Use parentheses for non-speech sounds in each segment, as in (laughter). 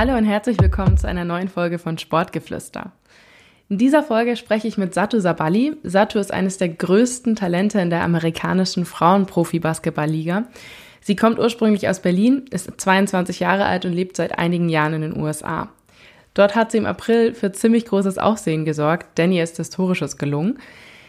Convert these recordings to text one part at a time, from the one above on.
Hallo und herzlich willkommen zu einer neuen Folge von Sportgeflüster. In dieser Folge spreche ich mit Satu Sabali. Satu ist eines der größten Talente in der amerikanischen Frauenprofi-Basketball-Liga. Sie kommt ursprünglich aus Berlin, ist 22 Jahre alt und lebt seit einigen Jahren in den USA. Dort hat sie im April für ziemlich großes Aufsehen gesorgt, denn ihr ist Historisches gelungen.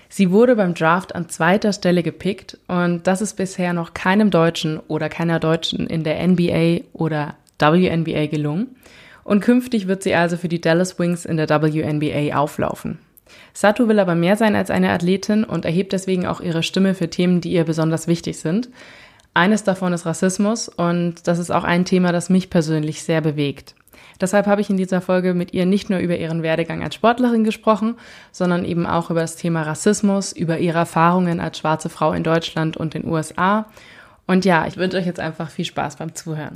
Sie wurde beim Draft an zweiter Stelle gepickt und das ist bisher noch keinem Deutschen oder keiner Deutschen in der NBA oder WNBA gelungen. Und künftig wird sie also für die Dallas Wings in der WNBA auflaufen. Satu will aber mehr sein als eine Athletin und erhebt deswegen auch ihre Stimme für Themen, die ihr besonders wichtig sind. Eines davon ist Rassismus und das ist auch ein Thema, das mich persönlich sehr bewegt. Deshalb habe ich in dieser Folge mit ihr nicht nur über ihren Werdegang als Sportlerin gesprochen, sondern eben auch über das Thema Rassismus, über ihre Erfahrungen als schwarze Frau in Deutschland und den USA. Und ja, ich wünsche euch jetzt einfach viel Spaß beim Zuhören.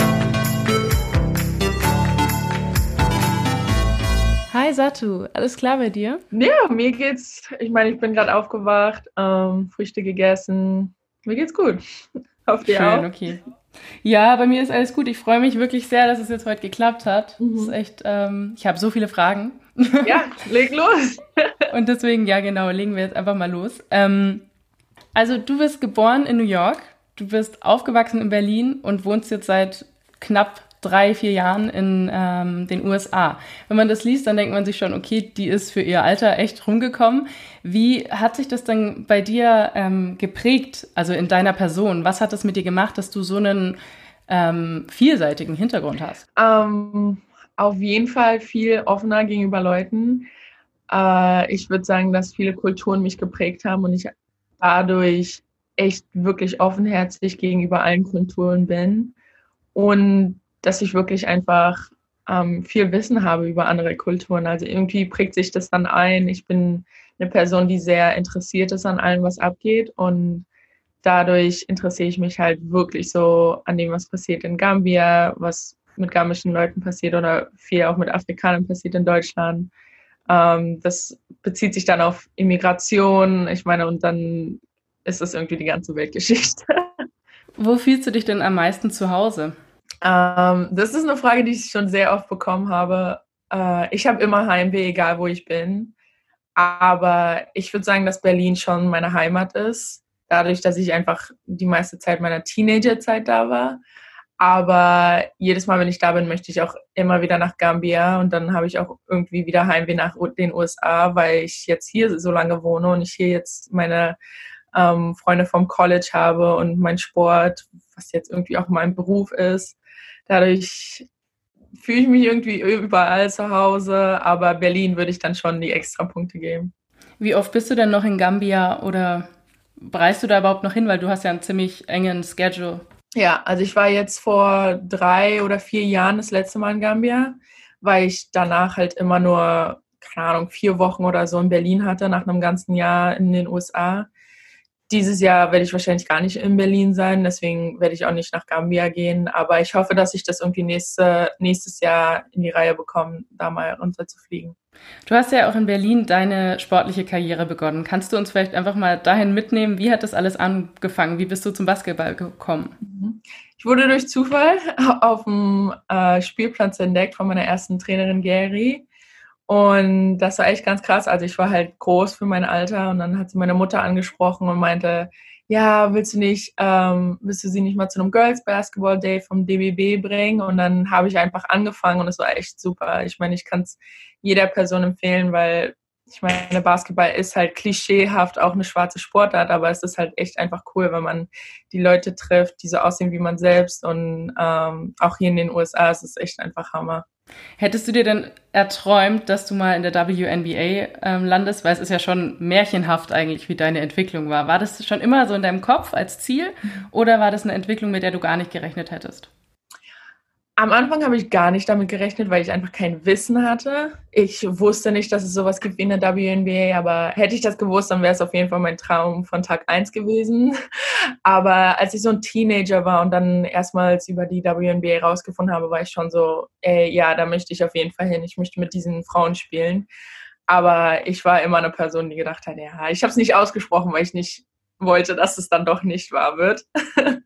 Hi Satu, alles klar bei dir? Ja, mir geht's. Ich meine, ich bin gerade aufgewacht, ähm, Früchte gegessen. Mir geht's gut. (laughs) Auf dir Schön, auch? okay. Ja, bei mir ist alles gut. Ich freue mich wirklich sehr, dass es jetzt heute geklappt hat. Mhm. Das ist echt, ähm, ich habe so viele Fragen. (laughs) Ja, leg los. Und deswegen, ja genau, legen wir jetzt einfach mal los. Ähm, also du bist geboren in New York, du bist aufgewachsen in Berlin und wohnst jetzt seit knapp drei, vier Jahren in ähm, den USA. Wenn man das liest, dann denkt man sich schon, okay, die ist für ihr Alter echt rumgekommen. Wie hat sich das dann bei dir ähm, geprägt, also in deiner Person? Was hat das mit dir gemacht, dass du so einen ähm, vielseitigen Hintergrund hast? Ähm, auf jeden Fall viel offener gegenüber Leuten. Uh, ich würde sagen, dass viele Kulturen mich geprägt haben und ich dadurch echt wirklich offenherzig gegenüber allen Kulturen bin. Und dass ich wirklich einfach ähm, viel Wissen habe über andere Kulturen. Also irgendwie prägt sich das dann ein. Ich bin eine Person, die sehr interessiert ist an allem, was abgeht und dadurch interessiere ich mich halt wirklich so an dem, was passiert in Gambia, was mit gambischen Leuten passiert oder viel auch mit Afrikanern passiert in Deutschland. Ähm, das bezieht sich dann auf Immigration. Ich meine, und dann ist das irgendwie die ganze Weltgeschichte. (laughs) Wo fühlst du dich denn am meisten zu Hause? Ähm, das ist eine Frage, die ich schon sehr oft bekommen habe. Äh, ich habe immer Heimweh, egal wo ich bin. Aber ich würde sagen, dass Berlin schon meine Heimat ist. Dadurch, dass ich einfach die meiste Zeit meiner Teenagerzeit da war. Aber jedes Mal, wenn ich da bin, möchte ich auch immer wieder nach Gambia und dann habe ich auch irgendwie wieder Heimweh nach den USA, weil ich jetzt hier so lange wohne und ich hier jetzt meine ähm, Freunde vom College habe und mein Sport, was jetzt irgendwie auch mein Beruf ist. Dadurch fühle ich mich irgendwie überall zu Hause, aber Berlin würde ich dann schon die extra Punkte geben. Wie oft bist du denn noch in Gambia oder reist du da überhaupt noch hin, weil du hast ja einen ziemlich engen Schedule? Ja, also ich war jetzt vor drei oder vier Jahren das letzte Mal in Gambia, weil ich danach halt immer nur, keine Ahnung, vier Wochen oder so in Berlin hatte, nach einem ganzen Jahr in den USA dieses Jahr werde ich wahrscheinlich gar nicht in Berlin sein, deswegen werde ich auch nicht nach Gambia gehen. Aber ich hoffe, dass ich das irgendwie nächste, nächstes Jahr in die Reihe bekomme, da mal runter zu fliegen. Du hast ja auch in Berlin deine sportliche Karriere begonnen. Kannst du uns vielleicht einfach mal dahin mitnehmen? Wie hat das alles angefangen? Wie bist du zum Basketball gekommen? Mhm. Ich wurde durch Zufall (laughs) auf dem äh, Spielplatz entdeckt von meiner ersten Trainerin Gary. Und das war echt ganz krass. Also ich war halt groß für mein Alter und dann hat sie meine Mutter angesprochen und meinte, ja, willst du nicht, ähm, willst du sie nicht mal zu einem Girls Basketball Day vom DBB bringen? Und dann habe ich einfach angefangen und es war echt super. Ich meine, ich kann es jeder Person empfehlen, weil ich meine, Basketball ist halt klischeehaft auch eine schwarze Sportart, aber es ist halt echt einfach cool, wenn man die Leute trifft, die so aussehen wie man selbst. Und ähm, auch hier in den USA ist es echt einfach Hammer. Hättest du dir denn erträumt, dass du mal in der WNBA ähm, landest? Weil es ist ja schon märchenhaft eigentlich, wie deine Entwicklung war. War das schon immer so in deinem Kopf als Ziel mhm. oder war das eine Entwicklung, mit der du gar nicht gerechnet hättest? Am Anfang habe ich gar nicht damit gerechnet, weil ich einfach kein Wissen hatte. Ich wusste nicht, dass es sowas gibt wie in der WNBA, aber hätte ich das gewusst, dann wäre es auf jeden Fall mein Traum von Tag 1 gewesen. (laughs) Aber als ich so ein Teenager war und dann erstmals über die WNBA rausgefunden habe, war ich schon so, ey, ja, da möchte ich auf jeden Fall hin. Ich möchte mit diesen Frauen spielen. Aber ich war immer eine Person, die gedacht hat, ja, ich habe es nicht ausgesprochen, weil ich nicht wollte, dass es dann doch nicht wahr wird. (laughs)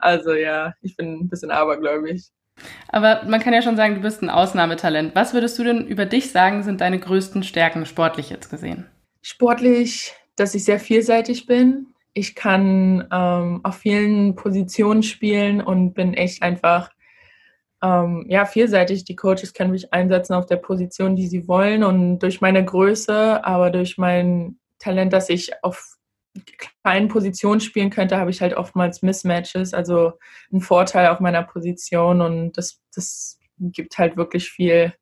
also ja, ich bin ein bisschen abergläubig. Aber man kann ja schon sagen, du bist ein Ausnahmetalent. Was würdest du denn über dich sagen, sind deine größten Stärken sportlich jetzt gesehen? Sportlich, dass ich sehr vielseitig bin. Ich kann ähm, auf vielen Positionen spielen und bin echt einfach ähm, ja, vielseitig. Die Coaches können mich einsetzen auf der Position, die sie wollen. Und durch meine Größe, aber durch mein Talent, dass ich auf kleinen Positionen spielen könnte, habe ich halt oftmals Mismatches, also einen Vorteil auf meiner Position und das, das gibt halt wirklich viel.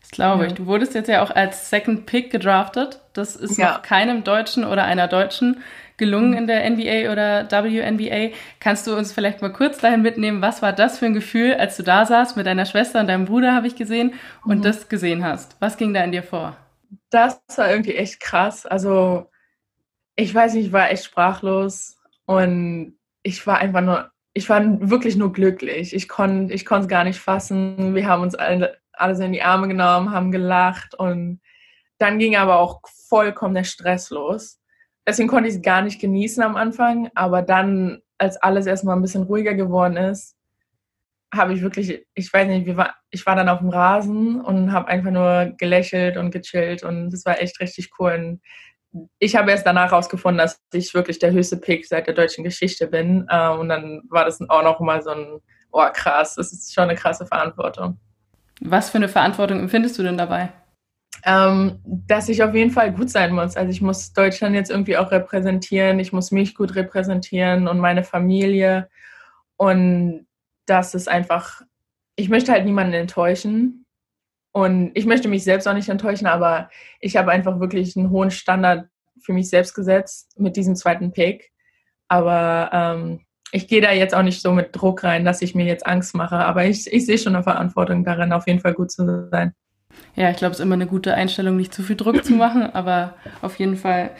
Das glaube ich. Du wurdest jetzt ja auch als Second Pick gedraftet. Das ist ja. noch keinem Deutschen oder einer Deutschen gelungen in der NBA oder WNBA. Kannst du uns vielleicht mal kurz dahin mitnehmen, was war das für ein Gefühl, als du da saßt mit deiner Schwester und deinem Bruder, habe ich gesehen, und mhm. das gesehen hast? Was ging da in dir vor? Das war irgendwie echt krass. Also ich weiß nicht, ich war echt sprachlos und ich war einfach nur, ich war wirklich nur glücklich. Ich konnte ich es gar nicht fassen. Wir haben uns alle, alle so in die Arme genommen, haben gelacht und dann ging aber auch vollkommen der Stress los. Deswegen konnte ich es gar nicht genießen am Anfang, aber dann, als alles erstmal ein bisschen ruhiger geworden ist, habe ich wirklich, ich weiß nicht, war, ich war dann auf dem Rasen und habe einfach nur gelächelt und gechillt und das war echt richtig cool. Und ich habe erst danach herausgefunden, dass ich wirklich der höchste Pick seit der deutschen Geschichte bin. Äh, und dann war das auch noch mal so ein, oh krass, das ist schon eine krasse Verantwortung. Was für eine Verantwortung empfindest du denn dabei? Ähm, dass ich auf jeden Fall gut sein muss. Also ich muss Deutschland jetzt irgendwie auch repräsentieren, ich muss mich gut repräsentieren und meine Familie. Und das ist einfach, ich möchte halt niemanden enttäuschen. Und ich möchte mich selbst auch nicht enttäuschen, aber ich habe einfach wirklich einen hohen Standard für mich selbst gesetzt mit diesem zweiten Pick. Aber ähm, ich gehe da jetzt auch nicht so mit Druck rein, dass ich mir jetzt Angst mache. Aber ich, ich sehe schon eine Verantwortung darin, auf jeden Fall gut zu sein. Ja, ich glaube, es ist immer eine gute Einstellung, nicht zu viel Druck zu machen, aber auf jeden Fall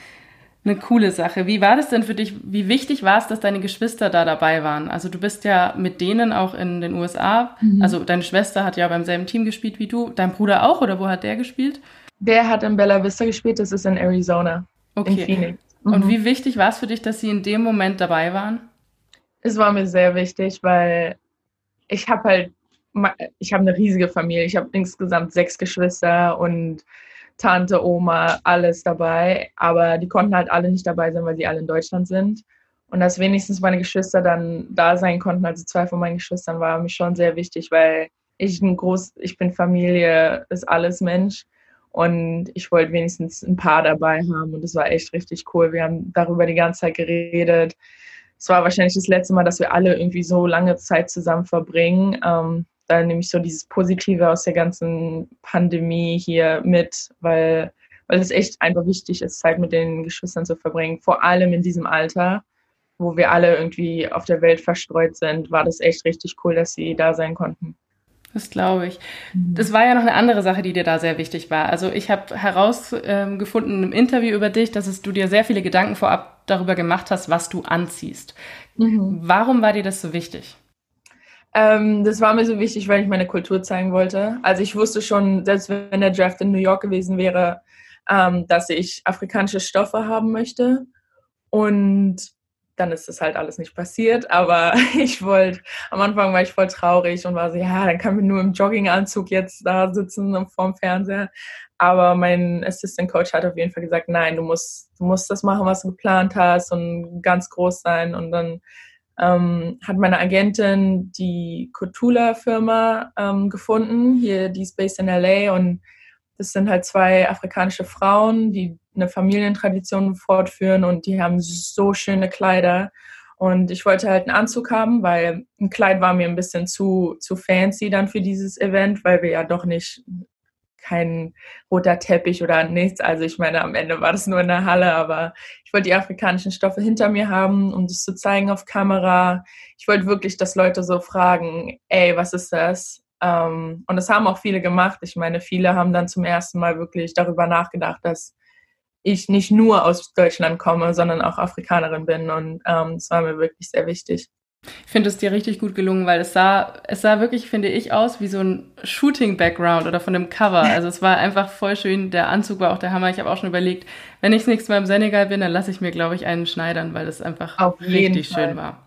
eine coole Sache. Wie war das denn für dich? Wie wichtig war es, dass deine Geschwister da dabei waren? Also du bist ja mit denen auch in den USA. Mhm. Also deine Schwester hat ja beim selben Team gespielt wie du. Dein Bruder auch oder wo hat der gespielt? Der hat in Bella Vista gespielt. Das ist in Arizona. Okay. In Phoenix. Mhm. Und wie wichtig war es für dich, dass sie in dem Moment dabei waren? Es war mir sehr wichtig, weil ich habe halt, ich habe eine riesige Familie. Ich habe insgesamt sechs Geschwister und Tante, Oma, alles dabei. Aber die konnten halt alle nicht dabei sein, weil sie alle in Deutschland sind. Und dass wenigstens meine Geschwister dann da sein konnten, also zwei von meinen Geschwistern, war mir schon sehr wichtig, weil ich ein groß, ich bin Familie, ist alles Mensch. Und ich wollte wenigstens ein paar dabei haben. Und das war echt richtig cool. Wir haben darüber die ganze Zeit geredet. Es war wahrscheinlich das letzte Mal, dass wir alle irgendwie so lange Zeit zusammen verbringen. Ähm, da nehme ich so dieses Positive aus der ganzen Pandemie hier mit, weil, weil es echt einfach wichtig ist, Zeit mit den Geschwistern zu verbringen. Vor allem in diesem Alter, wo wir alle irgendwie auf der Welt verstreut sind, war das echt richtig cool, dass sie da sein konnten. Das glaube ich. Mhm. Das war ja noch eine andere Sache, die dir da sehr wichtig war. Also ich habe herausgefunden im Interview über dich, dass es, du dir sehr viele Gedanken vorab darüber gemacht hast, was du anziehst. Mhm. Warum war dir das so wichtig? Ähm, das war mir so wichtig, weil ich meine Kultur zeigen wollte. Also ich wusste schon, selbst wenn der Draft in New York gewesen wäre, ähm, dass ich afrikanische Stoffe haben möchte. Und dann ist das halt alles nicht passiert. Aber (laughs) ich wollte, am Anfang war ich voll traurig und war so, ja, dann kann wir nur im Jogginganzug jetzt da sitzen vorm Fernseher. Aber mein Assistant Coach hat auf jeden Fall gesagt, nein, du musst, du musst das machen, was du geplant hast und ganz groß sein. Und dann ähm, hat meine Agentin die Kotula-Firma ähm, gefunden. Hier, die ist based in LA und das sind halt zwei afrikanische Frauen, die eine Familientradition fortführen und die haben so schöne Kleider. Und ich wollte halt einen Anzug haben, weil ein Kleid war mir ein bisschen zu, zu fancy dann für dieses Event, weil wir ja doch nicht kein roter Teppich oder nichts. Also ich meine, am Ende war das nur in der Halle, aber ich wollte die afrikanischen Stoffe hinter mir haben, um das zu zeigen auf Kamera. Ich wollte wirklich, dass Leute so fragen, ey, was ist das? Ähm, und das haben auch viele gemacht. Ich meine, viele haben dann zum ersten Mal wirklich darüber nachgedacht, dass ich nicht nur aus Deutschland komme, sondern auch Afrikanerin bin. Und ähm, das war mir wirklich sehr wichtig. Ich finde es dir richtig gut gelungen, weil es sah, es sah wirklich, finde ich, aus wie so ein Shooting-Background oder von einem Cover. Also es war einfach voll schön. Der Anzug war auch der Hammer. Ich habe auch schon überlegt, wenn ich das nächste Mal im Senegal bin, dann lasse ich mir, glaube ich, einen schneidern, weil es einfach richtig schön war.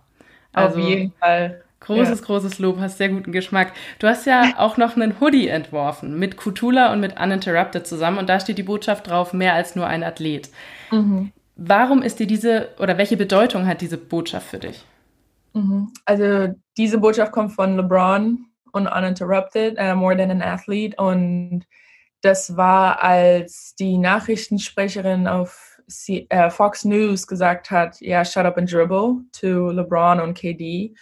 Also, Auf jeden Fall. Großes, ja. großes Lob, hast sehr guten Geschmack. Du hast ja (laughs) auch noch einen Hoodie entworfen mit Kutula und mit Uninterrupted zusammen und da steht die Botschaft drauf, mehr als nur ein Athlet. Mhm. Warum ist dir diese oder welche Bedeutung hat diese Botschaft für dich? Mhm. Also diese Botschaft kommt von LeBron und Uninterrupted, uh, More Than an Athlete und das war, als die Nachrichtensprecherin auf C äh, Fox News gesagt hat, ja, shut up and dribble to LeBron und KD.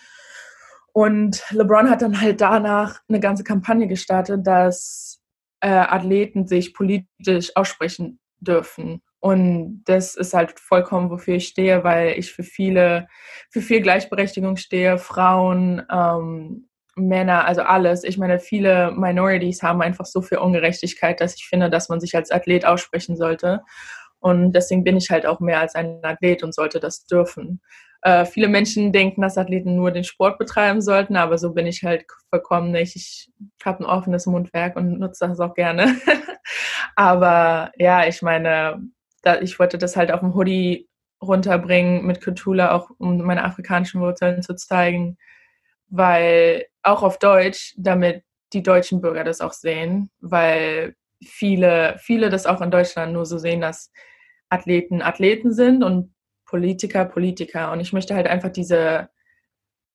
Und LeBron hat dann halt danach eine ganze Kampagne gestartet, dass äh, Athleten sich politisch aussprechen dürfen. Und das ist halt vollkommen, wofür ich stehe, weil ich für viele, für viel Gleichberechtigung stehe, Frauen, ähm, Männer, also alles. Ich meine, viele Minorities haben einfach so viel Ungerechtigkeit, dass ich finde, dass man sich als Athlet aussprechen sollte. Und deswegen bin ich halt auch mehr als ein Athlet und sollte das dürfen. Äh, viele Menschen denken, dass Athleten nur den Sport betreiben sollten, aber so bin ich halt vollkommen nicht. Ich habe ein offenes Mundwerk und nutze das auch gerne. (laughs) aber ja, ich meine, da, ich wollte das halt auf dem Hoodie runterbringen mit Kutula, auch um meine afrikanischen Wurzeln zu zeigen, weil auch auf Deutsch, damit die deutschen Bürger das auch sehen, weil viele, viele das auch in Deutschland nur so sehen, dass Athleten Athleten sind und Politiker Politiker. Und ich möchte halt einfach diese,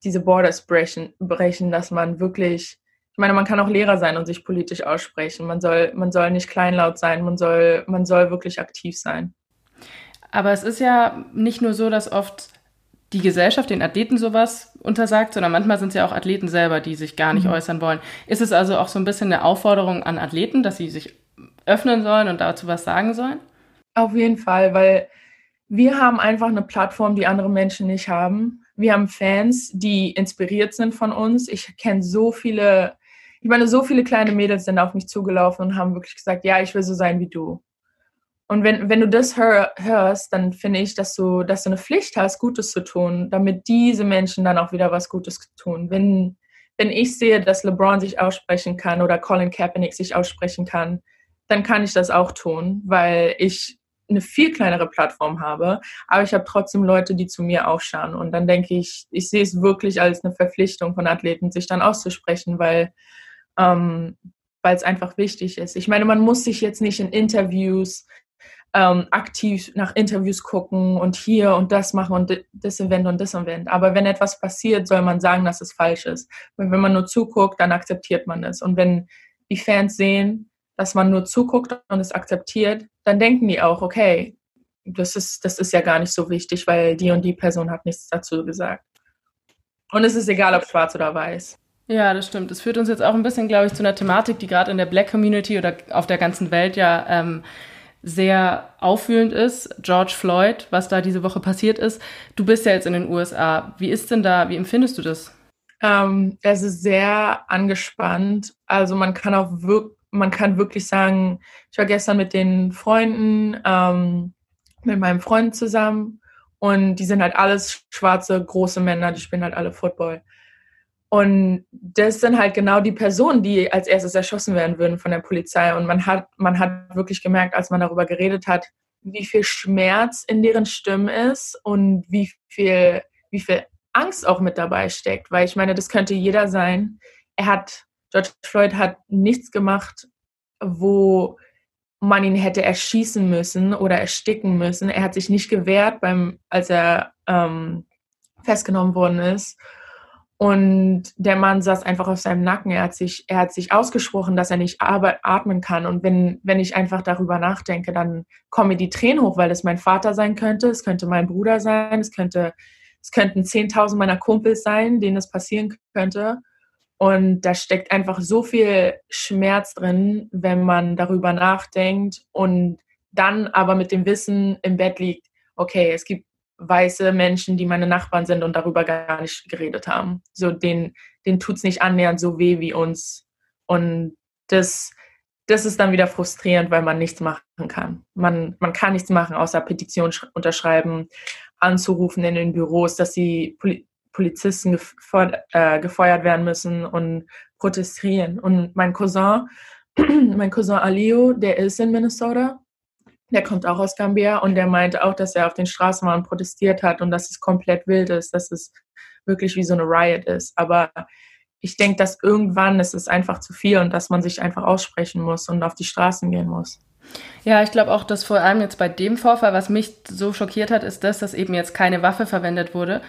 diese Borders brechen, brechen, dass man wirklich, ich meine, man kann auch Lehrer sein und sich politisch aussprechen. Man soll, man soll nicht kleinlaut sein, man soll, man soll wirklich aktiv sein. Aber es ist ja nicht nur so, dass oft die Gesellschaft den Athleten sowas untersagt, sondern manchmal sind es ja auch Athleten selber, die sich gar nicht mhm. äußern wollen. Ist es also auch so ein bisschen eine Aufforderung an Athleten, dass sie sich öffnen sollen und dazu was sagen sollen? Auf jeden Fall, weil wir haben einfach eine Plattform, die andere Menschen nicht haben. Wir haben Fans, die inspiriert sind von uns. Ich kenne so viele, ich meine, so viele kleine Mädels sind auf mich zugelaufen und haben wirklich gesagt, ja, ich will so sein wie du. Und wenn, wenn du das hör, hörst, dann finde ich, dass du, dass du eine Pflicht hast, Gutes zu tun, damit diese Menschen dann auch wieder was Gutes tun. Wenn, wenn ich sehe, dass LeBron sich aussprechen kann oder Colin Kaepernick sich aussprechen kann, dann kann ich das auch tun, weil ich eine viel kleinere Plattform habe, aber ich habe trotzdem Leute, die zu mir aufschauen. Und dann denke ich, ich sehe es wirklich als eine Verpflichtung von Athleten, sich dann auszusprechen, weil ähm, weil es einfach wichtig ist. Ich meine, man muss sich jetzt nicht in Interviews ähm, aktiv nach Interviews gucken und hier und das machen und das Event und das Event. Aber wenn etwas passiert, soll man sagen, dass es falsch ist. Und wenn man nur zuguckt, dann akzeptiert man es. Und wenn die Fans sehen, dass man nur zuguckt und es akzeptiert, dann denken die auch, okay, das ist, das ist ja gar nicht so wichtig, weil die und die Person hat nichts dazu gesagt. Und es ist egal, ob schwarz oder weiß. Ja, das stimmt. Das führt uns jetzt auch ein bisschen, glaube ich, zu einer Thematik, die gerade in der Black Community oder auf der ganzen Welt ja ähm, sehr auffühlend ist. George Floyd, was da diese Woche passiert ist. Du bist ja jetzt in den USA. Wie ist denn da, wie empfindest du das? Ähm, es ist sehr angespannt. Also man kann auch wirklich, man kann wirklich sagen, ich war gestern mit den Freunden, ähm, mit meinem Freund zusammen und die sind halt alles schwarze, große Männer, die spielen halt alle Football. Und das sind halt genau die Personen, die als erstes erschossen werden würden von der Polizei. Und man hat, man hat wirklich gemerkt, als man darüber geredet hat, wie viel Schmerz in deren Stimmen ist und wie viel, wie viel Angst auch mit dabei steckt. Weil ich meine, das könnte jeder sein. Er hat, George Floyd hat nichts gemacht, wo man ihn hätte erschießen müssen oder ersticken müssen. Er hat sich nicht gewehrt, beim, als er ähm, festgenommen worden ist. Und der Mann saß einfach auf seinem Nacken. Er hat sich, er hat sich ausgesprochen, dass er nicht atmen kann. Und wenn, wenn ich einfach darüber nachdenke, dann kommen mir die Tränen hoch, weil es mein Vater sein könnte, es könnte mein Bruder sein, es könnte, es könnten 10.000 meiner Kumpels sein, denen es passieren könnte. Und da steckt einfach so viel Schmerz drin, wenn man darüber nachdenkt und dann aber mit dem Wissen im Bett liegt, okay, es gibt weiße Menschen, die meine Nachbarn sind und darüber gar nicht geredet haben. So, denen, denen tut es nicht annähernd so weh wie uns. Und das, das ist dann wieder frustrierend, weil man nichts machen kann. Man, man kann nichts machen, außer Petitionen unterschreiben, anzurufen in den Büros, dass die Poli Polizisten gefeuert, äh, gefeuert werden müssen und protestieren. Und mein Cousin, (clears throat) mein Cousin Alio, der ist in Minnesota der kommt auch aus Gambia und der meinte auch, dass er auf den Straßenbahnen protestiert hat und dass es komplett wild ist, dass es wirklich wie so eine Riot ist. Aber ich denke, dass irgendwann ist es einfach zu viel und dass man sich einfach aussprechen muss und auf die Straßen gehen muss. Ja, ich glaube auch, dass vor allem jetzt bei dem Vorfall, was mich so schockiert hat, ist das, dass eben jetzt keine Waffe verwendet wurde.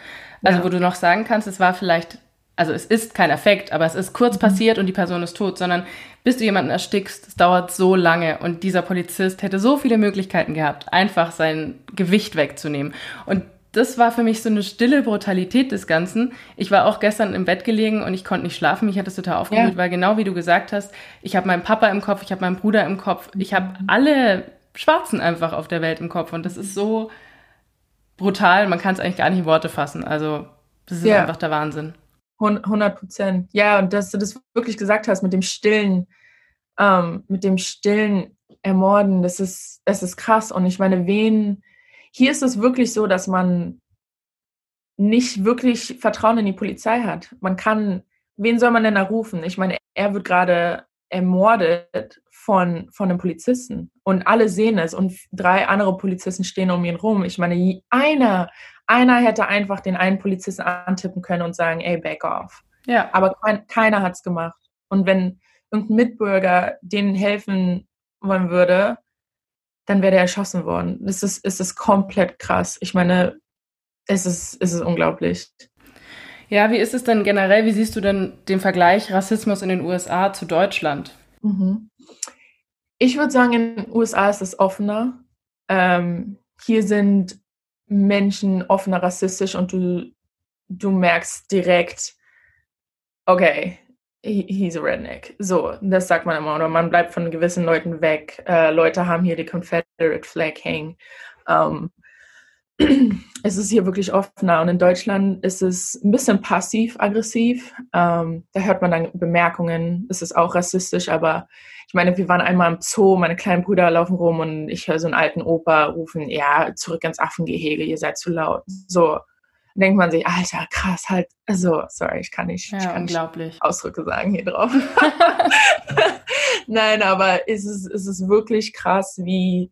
Also ja. wo du noch sagen kannst, es war vielleicht, also es ist kein Effekt, aber es ist kurz mhm. passiert und die Person ist tot, sondern bis du jemanden erstickst, es dauert so lange und dieser Polizist hätte so viele Möglichkeiten gehabt, einfach sein Gewicht wegzunehmen. Und das war für mich so eine stille Brutalität des Ganzen. Ich war auch gestern im Bett gelegen und ich konnte nicht schlafen. Mich hat das total aufgewühlt, ja. weil genau wie du gesagt hast, ich habe meinen Papa im Kopf, ich habe meinen Bruder im Kopf, ich habe alle Schwarzen einfach auf der Welt im Kopf und das ist so brutal, man kann es eigentlich gar nicht in Worte fassen. Also das ist ja. einfach der Wahnsinn. 100 Prozent. Ja, und dass du das wirklich gesagt hast mit dem stillen, ähm, mit dem stillen Ermorden, das ist, das ist krass. Und ich meine, wen hier ist es wirklich so, dass man nicht wirklich Vertrauen in die Polizei hat. Man kann, wen soll man denn da rufen? Ich meine, er wird gerade ermordet von, von einem Polizisten und alle sehen es und drei andere Polizisten stehen um ihn rum. Ich meine, einer, einer hätte einfach den einen Polizisten antippen können und sagen, ey, back off. Ja. Aber kein, keiner hat es gemacht. Und wenn irgendein Mitbürger denen helfen wollen würde, dann wäre er erschossen worden. Es ist, es ist komplett krass. Ich meine, es ist, es ist unglaublich. Ja, wie ist es denn generell? Wie siehst du denn den Vergleich Rassismus in den USA zu Deutschland? Mhm. Ich würde sagen, in den USA ist es offener. Ähm, hier sind Menschen offener rassistisch und du, du merkst direkt, okay, he's a redneck. So, das sagt man immer. Oder man bleibt von gewissen Leuten weg. Äh, Leute haben hier die Confederate Flag hängen. Ähm, (clears throat) es ist hier wirklich offener. Und in Deutschland ist es ein bisschen passiv-aggressiv. Ähm, da hört man dann Bemerkungen. Es ist auch rassistisch, aber ich meine, wir waren einmal im Zoo, meine kleinen Brüder laufen rum und ich höre so einen alten Opa rufen, ja, zurück ins Affengehege, ihr seid zu laut. So, denkt man sich, Alter, krass, halt, also, sorry, ich kann nicht, ja, ich kann unglaublich. Nicht Ausdrücke sagen hier drauf. (laughs) (laughs) Nein, aber es ist, es ist wirklich krass, wie,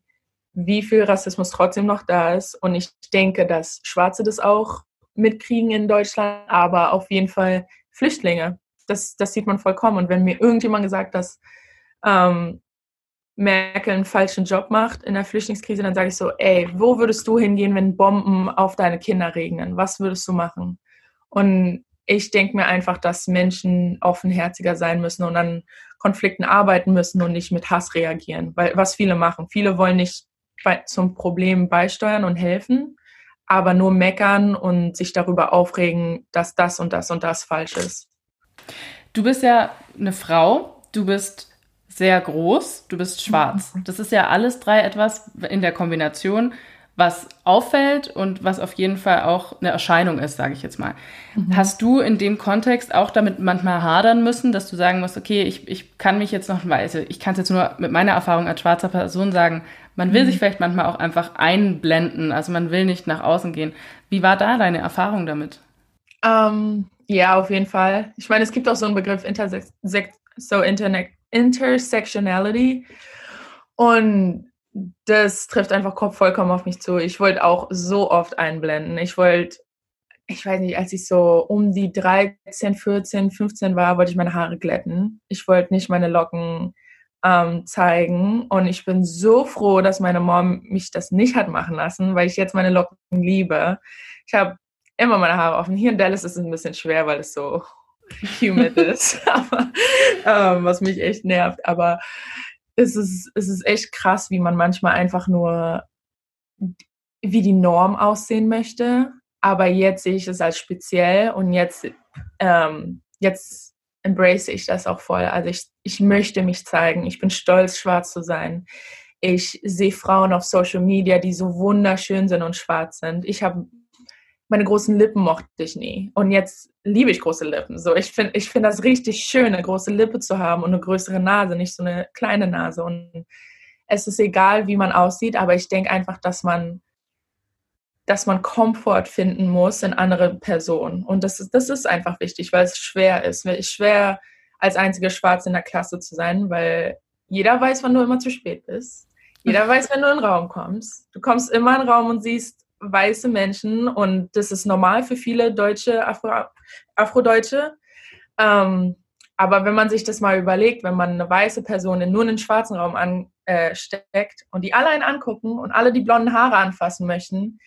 wie viel Rassismus trotzdem noch da ist. Und ich denke, dass Schwarze das auch mitkriegen in Deutschland, aber auf jeden Fall Flüchtlinge. Das, das sieht man vollkommen. Und wenn mir irgendjemand gesagt, dass ähm, Merkel einen falschen Job macht in der Flüchtlingskrise, dann sage ich so, ey, wo würdest du hingehen, wenn Bomben auf deine Kinder regnen? Was würdest du machen? Und ich denke mir einfach, dass Menschen offenherziger sein müssen und an Konflikten arbeiten müssen und nicht mit Hass reagieren. Weil was viele machen. Viele wollen nicht bei, zum Problem beisteuern und helfen, aber nur meckern und sich darüber aufregen, dass das und das und das falsch ist. Du bist ja eine Frau, du bist sehr groß, du bist schwarz. Mhm. Das ist ja alles drei etwas in der Kombination, was auffällt und was auf jeden Fall auch eine Erscheinung ist, sage ich jetzt mal. Mhm. Hast du in dem Kontext auch damit manchmal hadern müssen, dass du sagen musst, okay, ich, ich kann mich jetzt noch, also ich kann es jetzt nur mit meiner Erfahrung als schwarzer Person sagen, man will mhm. sich vielleicht manchmal auch einfach einblenden, also man will nicht nach außen gehen. Wie war da deine Erfahrung damit? Ähm, ja, auf jeden Fall. Ich meine, es gibt auch so einen Begriff Intersex so Internet Intersectionality. Und das trifft einfach vollkommen auf mich zu. Ich wollte auch so oft einblenden. Ich wollte, ich weiß nicht, als ich so um die 13, 14, 15 war, wollte ich meine Haare glätten. Ich wollte nicht meine Locken ähm, zeigen. Und ich bin so froh, dass meine Mom mich das nicht hat machen lassen, weil ich jetzt meine Locken liebe. Ich habe immer meine Haare offen. Hier in Dallas ist es ein bisschen schwer, weil es so humid (laughs) ist, (laughs) aber, ähm, was mich echt nervt. Aber es ist, es ist echt krass, wie man manchmal einfach nur wie die Norm aussehen möchte. Aber jetzt sehe ich es als speziell und jetzt, ähm, jetzt embrace ich das auch voll. Also ich, ich möchte mich zeigen. Ich bin stolz, schwarz zu sein. Ich sehe Frauen auf Social Media, die so wunderschön sind und schwarz sind. Ich habe meine großen Lippen mochte ich nie. Und jetzt liebe ich große Lippen. So, ich finde ich finde das richtig schön, eine große Lippe zu haben und eine größere Nase, nicht so eine kleine Nase. Und es ist egal, wie man aussieht, aber ich denke einfach, dass man, dass man Komfort finden muss in anderen Personen. Und das ist, das ist einfach wichtig, weil es schwer ist. Es ist schwer, als einzige Schwarz in der Klasse zu sein, weil jeder weiß, wann du immer zu spät bist. Jeder weiß, wenn du in den Raum kommst. Du kommst immer in den Raum und siehst weiße Menschen und das ist normal für viele Deutsche, Afro, Afrodeutsche. Ähm, aber wenn man sich das mal überlegt, wenn man eine weiße Person in nur einen schwarzen Raum ansteckt äh, und die alle einen angucken und alle die blonden Haare anfassen möchten,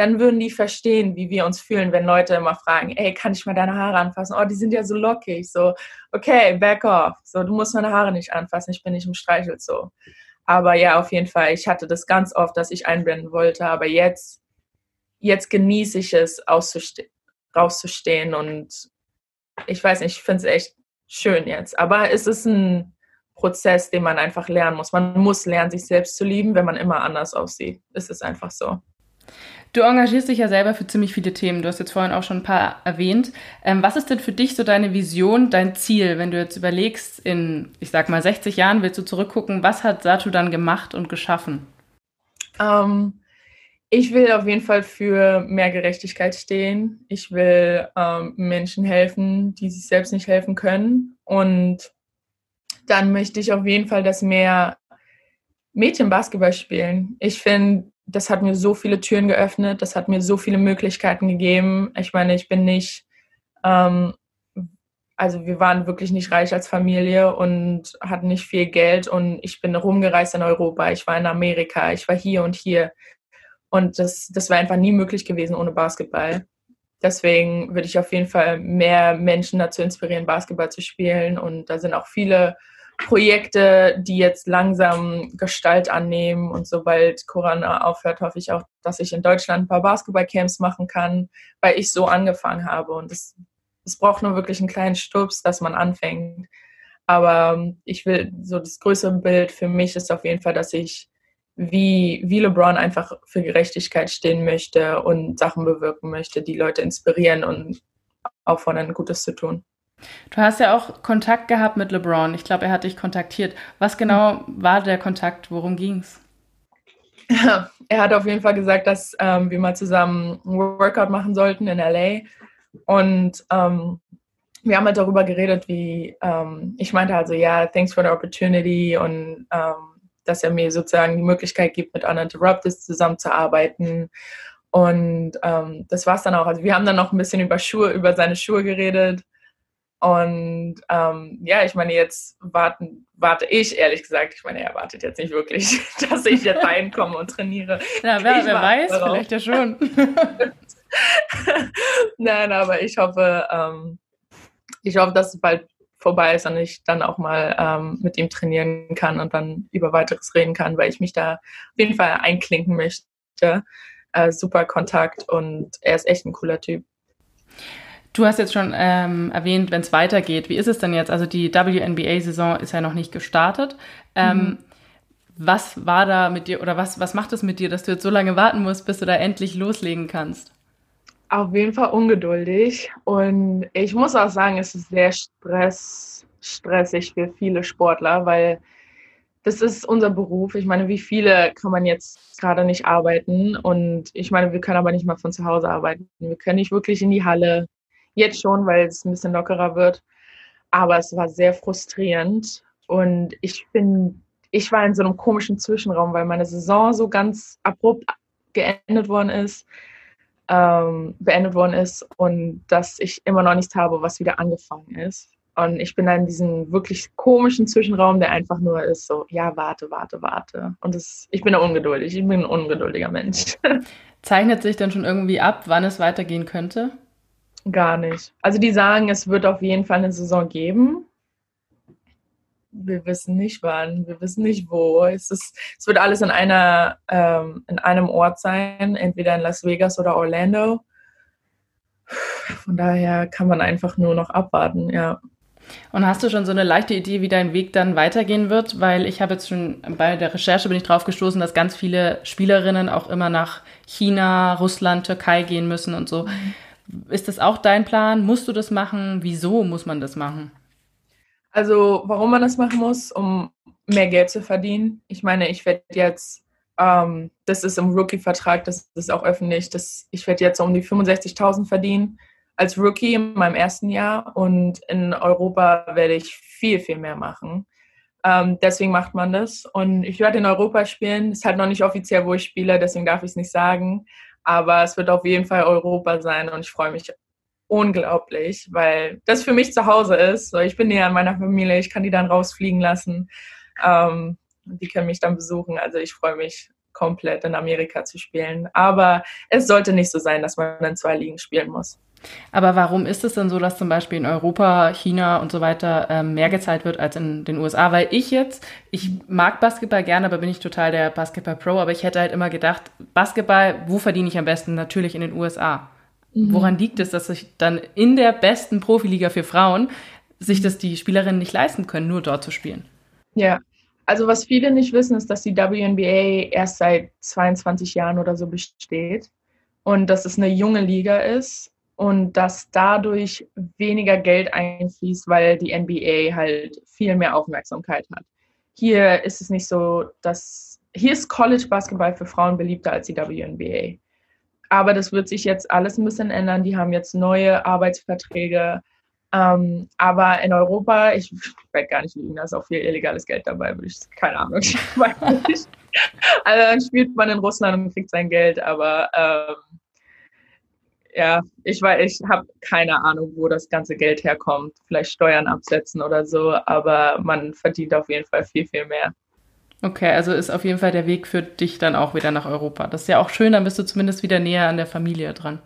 dann würden die verstehen, wie wir uns fühlen, wenn Leute immer fragen, ey, kann ich mal deine Haare anfassen? Oh, die sind ja so lockig. So, okay, back off. So, du musst meine Haare nicht anfassen, ich bin nicht im Streichel so. Aber ja, auf jeden Fall, ich hatte das ganz oft, dass ich einblenden wollte, aber jetzt, jetzt genieße ich es, rauszustehen und ich weiß nicht, ich finde es echt schön jetzt. Aber es ist ein Prozess, den man einfach lernen muss. Man muss lernen, sich selbst zu lieben, wenn man immer anders aussieht. Es ist einfach so. Du engagierst dich ja selber für ziemlich viele Themen. Du hast jetzt vorhin auch schon ein paar erwähnt. Ähm, was ist denn für dich so deine Vision, dein Ziel, wenn du jetzt überlegst, in, ich sag mal, 60 Jahren willst du zurückgucken, was hat Satu dann gemacht und geschaffen? Ähm, ich will auf jeden Fall für mehr Gerechtigkeit stehen. Ich will ähm, Menschen helfen, die sich selbst nicht helfen können. Und dann möchte ich auf jeden Fall, dass mehr Mädchen Basketball spielen. Ich finde, das hat mir so viele Türen geöffnet, das hat mir so viele Möglichkeiten gegeben. Ich meine, ich bin nicht, ähm, also wir waren wirklich nicht reich als Familie und hatten nicht viel Geld und ich bin rumgereist in Europa, ich war in Amerika, ich war hier und hier. Und das, das wäre einfach nie möglich gewesen ohne Basketball. Deswegen würde ich auf jeden Fall mehr Menschen dazu inspirieren, Basketball zu spielen. Und da sind auch viele Projekte, die jetzt langsam Gestalt annehmen. Und sobald Corona aufhört, hoffe ich auch, dass ich in Deutschland ein paar Basketballcamps machen kann, weil ich so angefangen habe. Und es, es braucht nur wirklich einen kleinen Stups, dass man anfängt. Aber ähm, ich will, so das größere Bild für mich ist auf jeden Fall, dass ich wie, wie LeBron einfach für Gerechtigkeit stehen möchte und Sachen bewirken möchte, die Leute inspirieren und auffordern, Gutes zu tun. Du hast ja auch Kontakt gehabt mit LeBron. Ich glaube, er hat dich kontaktiert. Was genau war der Kontakt? Worum ging es? (laughs) er hat auf jeden Fall gesagt, dass ähm, wir mal zusammen ein Workout machen sollten in LA. Und ähm, wir haben halt darüber geredet, wie ähm, ich meinte also, ja, thanks for the opportunity und ähm, dass er mir sozusagen die Möglichkeit gibt, mit Uninterrupted zusammenzuarbeiten. Und ähm, das war es dann auch. Also wir haben dann noch ein bisschen über Schuhe, über seine Schuhe geredet. Und ähm, ja, ich meine, jetzt warten, warte ich, ehrlich gesagt, ich meine, er wartet jetzt nicht wirklich, (laughs) dass ich jetzt reinkomme und trainiere. Ja, wer, wer weiß, darauf. vielleicht ja schon. (laughs) Nein, aber ich hoffe, ähm, ich hoffe, dass es bald vorbei ist und ich dann auch mal ähm, mit ihm trainieren kann und dann über weiteres reden kann, weil ich mich da auf jeden Fall einklinken möchte. Äh, super Kontakt und er ist echt ein cooler Typ. Du hast jetzt schon ähm, erwähnt, wenn es weitergeht. Wie ist es denn jetzt? Also die WNBA-Saison ist ja noch nicht gestartet. Ähm, mhm. Was war da mit dir oder was, was macht es mit dir, dass du jetzt so lange warten musst, bis du da endlich loslegen kannst? Auf jeden Fall ungeduldig. Und ich muss auch sagen, es ist sehr stress, stressig für viele Sportler, weil das ist unser Beruf. Ich meine, wie viele kann man jetzt gerade nicht arbeiten? Und ich meine, wir können aber nicht mal von zu Hause arbeiten. Wir können nicht wirklich in die Halle. Jetzt schon, weil es ein bisschen lockerer wird. Aber es war sehr frustrierend. Und ich bin, ich war in so einem komischen Zwischenraum, weil meine Saison so ganz abrupt geendet worden ist ähm, beendet worden ist und dass ich immer noch nichts habe, was wieder angefangen ist. Und ich bin da in diesem wirklich komischen Zwischenraum, der einfach nur ist so, ja, warte, warte, warte. Und das, ich bin da ungeduldig, ich bin ein ungeduldiger Mensch. (laughs) Zeichnet sich dann schon irgendwie ab, wann es weitergehen könnte? Gar nicht. Also die sagen, es wird auf jeden Fall eine Saison geben wir wissen nicht wann, wir wissen nicht wo. Es, ist, es wird alles in, einer, ähm, in einem Ort sein, entweder in Las Vegas oder Orlando. Von daher kann man einfach nur noch abwarten, ja. Und hast du schon so eine leichte Idee, wie dein Weg dann weitergehen wird? Weil ich habe jetzt schon bei der Recherche bin ich drauf gestoßen, dass ganz viele Spielerinnen auch immer nach China, Russland, Türkei gehen müssen und so. Ist das auch dein Plan? Musst du das machen? Wieso muss man das machen? Also, warum man das machen muss, um mehr Geld zu verdienen. Ich meine, ich werde jetzt, ähm, das ist im Rookie-Vertrag, das ist auch öffentlich, das, ich werde jetzt um die 65.000 verdienen als Rookie in meinem ersten Jahr und in Europa werde ich viel, viel mehr machen. Ähm, deswegen macht man das. Und ich werde in Europa spielen. Ist halt noch nicht offiziell, wo ich spiele, deswegen darf ich es nicht sagen. Aber es wird auf jeden Fall Europa sein und ich freue mich unglaublich, weil das für mich zu Hause ist. So, ich bin näher an meiner Familie, ich kann die dann rausfliegen lassen. Ähm, die können mich dann besuchen. Also ich freue mich komplett in Amerika zu spielen. Aber es sollte nicht so sein, dass man in zwei Ligen spielen muss. Aber warum ist es denn so, dass zum Beispiel in Europa, China und so weiter ähm, mehr gezahlt wird als in den USA? Weil ich jetzt, ich mag Basketball gerne, aber bin ich total der Basketball-Pro, aber ich hätte halt immer gedacht, Basketball, wo verdiene ich am besten? Natürlich in den USA. Mhm. Woran liegt es, dass sich dann in der besten Profiliga für Frauen sich das die Spielerinnen nicht leisten können, nur dort zu spielen? Ja, also was viele nicht wissen, ist, dass die WNBA erst seit 22 Jahren oder so besteht und dass es eine junge Liga ist und dass dadurch weniger Geld einfließt, weil die NBA halt viel mehr Aufmerksamkeit hat. Hier ist es nicht so, dass hier ist College Basketball für Frauen beliebter als die WNBA. Aber das wird sich jetzt alles ein bisschen ändern. Die haben jetzt neue Arbeitsverträge ähm, aber in Europa, ich werde gar nicht liegen, da ist auch viel illegales Geld dabei, ich, keine Ahnung, ich. Also dann spielt man in Russland und kriegt sein Geld, aber ähm, ja, ich weiß, ich habe keine Ahnung, wo das ganze Geld herkommt. Vielleicht Steuern absetzen oder so, aber man verdient auf jeden Fall viel, viel mehr. Okay, also ist auf jeden Fall der Weg für dich dann auch wieder nach Europa. Das ist ja auch schön, dann bist du zumindest wieder näher an der Familie dran.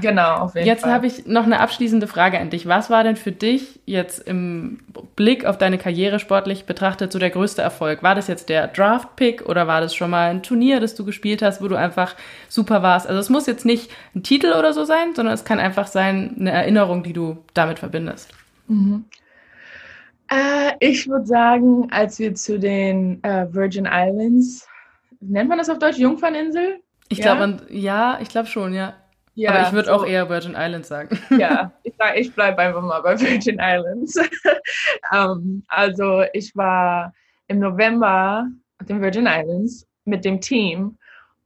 Genau, auf jeden jetzt Fall. Jetzt habe ich noch eine abschließende Frage an dich. Was war denn für dich jetzt im Blick auf deine Karriere sportlich betrachtet so der größte Erfolg? War das jetzt der Draft-Pick oder war das schon mal ein Turnier, das du gespielt hast, wo du einfach super warst? Also es muss jetzt nicht ein Titel oder so sein, sondern es kann einfach sein eine Erinnerung, die du damit verbindest. Mhm. Äh, ich würde sagen, als wir zu den äh, Virgin Islands, nennt man das auf Deutsch Jungferninsel? Ich ja? glaube, ja, ich glaube schon, ja. ja Aber ich würde so. auch eher Virgin Islands sagen. (laughs) Ja, ich, ich bleibe einfach mal bei Virgin Islands. um, (laughs) ähm, also ich war im November auf den Virgin Islands mit dem Team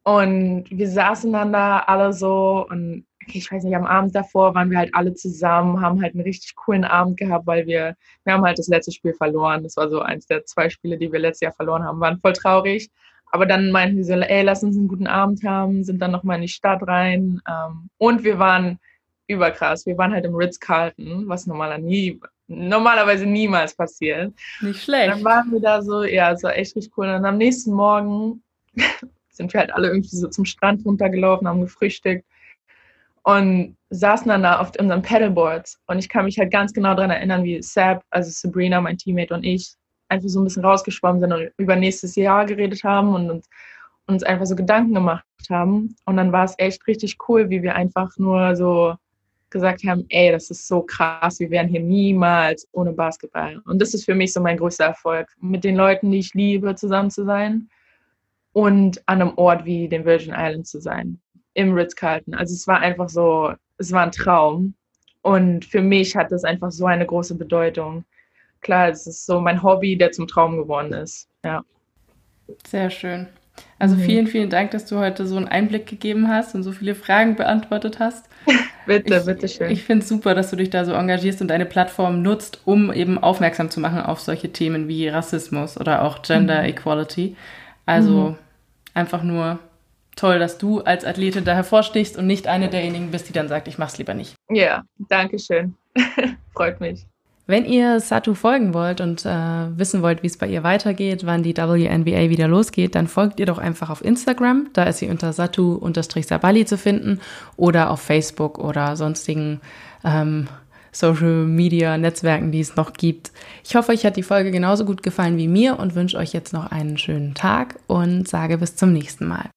und wir saßen dann da alle so und ich weiß nicht, am Abend davor waren wir halt alle zusammen, haben halt einen richtig coolen Abend gehabt, weil wir, wir haben halt das letzte Spiel verloren. Das war so eins der zwei Spiele, die wir letztes Jahr verloren haben, waren voll traurig. Aber dann meinten wir so, ey, lass uns einen guten Abend haben, sind dann nochmal in die Stadt rein. Ähm, und wir waren überkrass. Wir waren halt im Ritz-Carlton, was normaler nie, normalerweise niemals passiert. Nicht schlecht. Dann waren wir da so, ja, es war echt richtig cool. Und am nächsten Morgen (laughs) sind wir halt alle irgendwie so zum Strand runtergelaufen, haben gefrühstückt und saßen dann da auf unseren Pedalboards. Und ich kann mich halt ganz genau daran erinnern, wie Sab, also Sabrina, mein Teammate und ich, einfach so ein bisschen rausgeschwommen sind und über nächstes Jahr geredet haben und uns, uns einfach so Gedanken gemacht haben. Und dann war es echt richtig cool, wie wir einfach nur so gesagt haben, ey, das ist so krass, wir wären hier niemals ohne Basketball. Und das ist für mich so mein größter Erfolg, mit den Leuten, die ich liebe, zusammen zu sein und an einem Ort wie den Virgin Islands zu sein im Ritz-Carlton. Also es war einfach so, es war ein Traum. Und für mich hat das einfach so eine große Bedeutung. Klar, es ist so mein Hobby, der zum Traum geworden ist. Ja. Sehr schön. Also mhm. vielen, vielen Dank, dass du heute so einen Einblick gegeben hast und so viele Fragen beantwortet hast. (laughs) bitte, ich, bitte schön. Ich finde es super, dass du dich da so engagierst und deine Plattform nutzt, um eben aufmerksam zu machen auf solche Themen wie Rassismus oder auch Gender mhm. Equality. Also mhm. einfach nur toll, dass du als Athletin da hervorstichst und nicht eine derjenigen bist, die dann sagt, ich mach's lieber nicht. Ja, danke schön. (laughs) Freut mich. Wenn ihr Satu folgen wollt und äh, wissen wollt, wie es bei ihr weitergeht, wann die WNBA wieder losgeht, dann folgt ihr doch einfach auf Instagram. Da ist sie unter Satu-Sabali zu finden oder auf Facebook oder sonstigen ähm, Social Media Netzwerken, die es noch gibt. Ich hoffe, euch hat die Folge genauso gut gefallen wie mir und wünsche euch jetzt noch einen schönen Tag und sage bis zum nächsten Mal.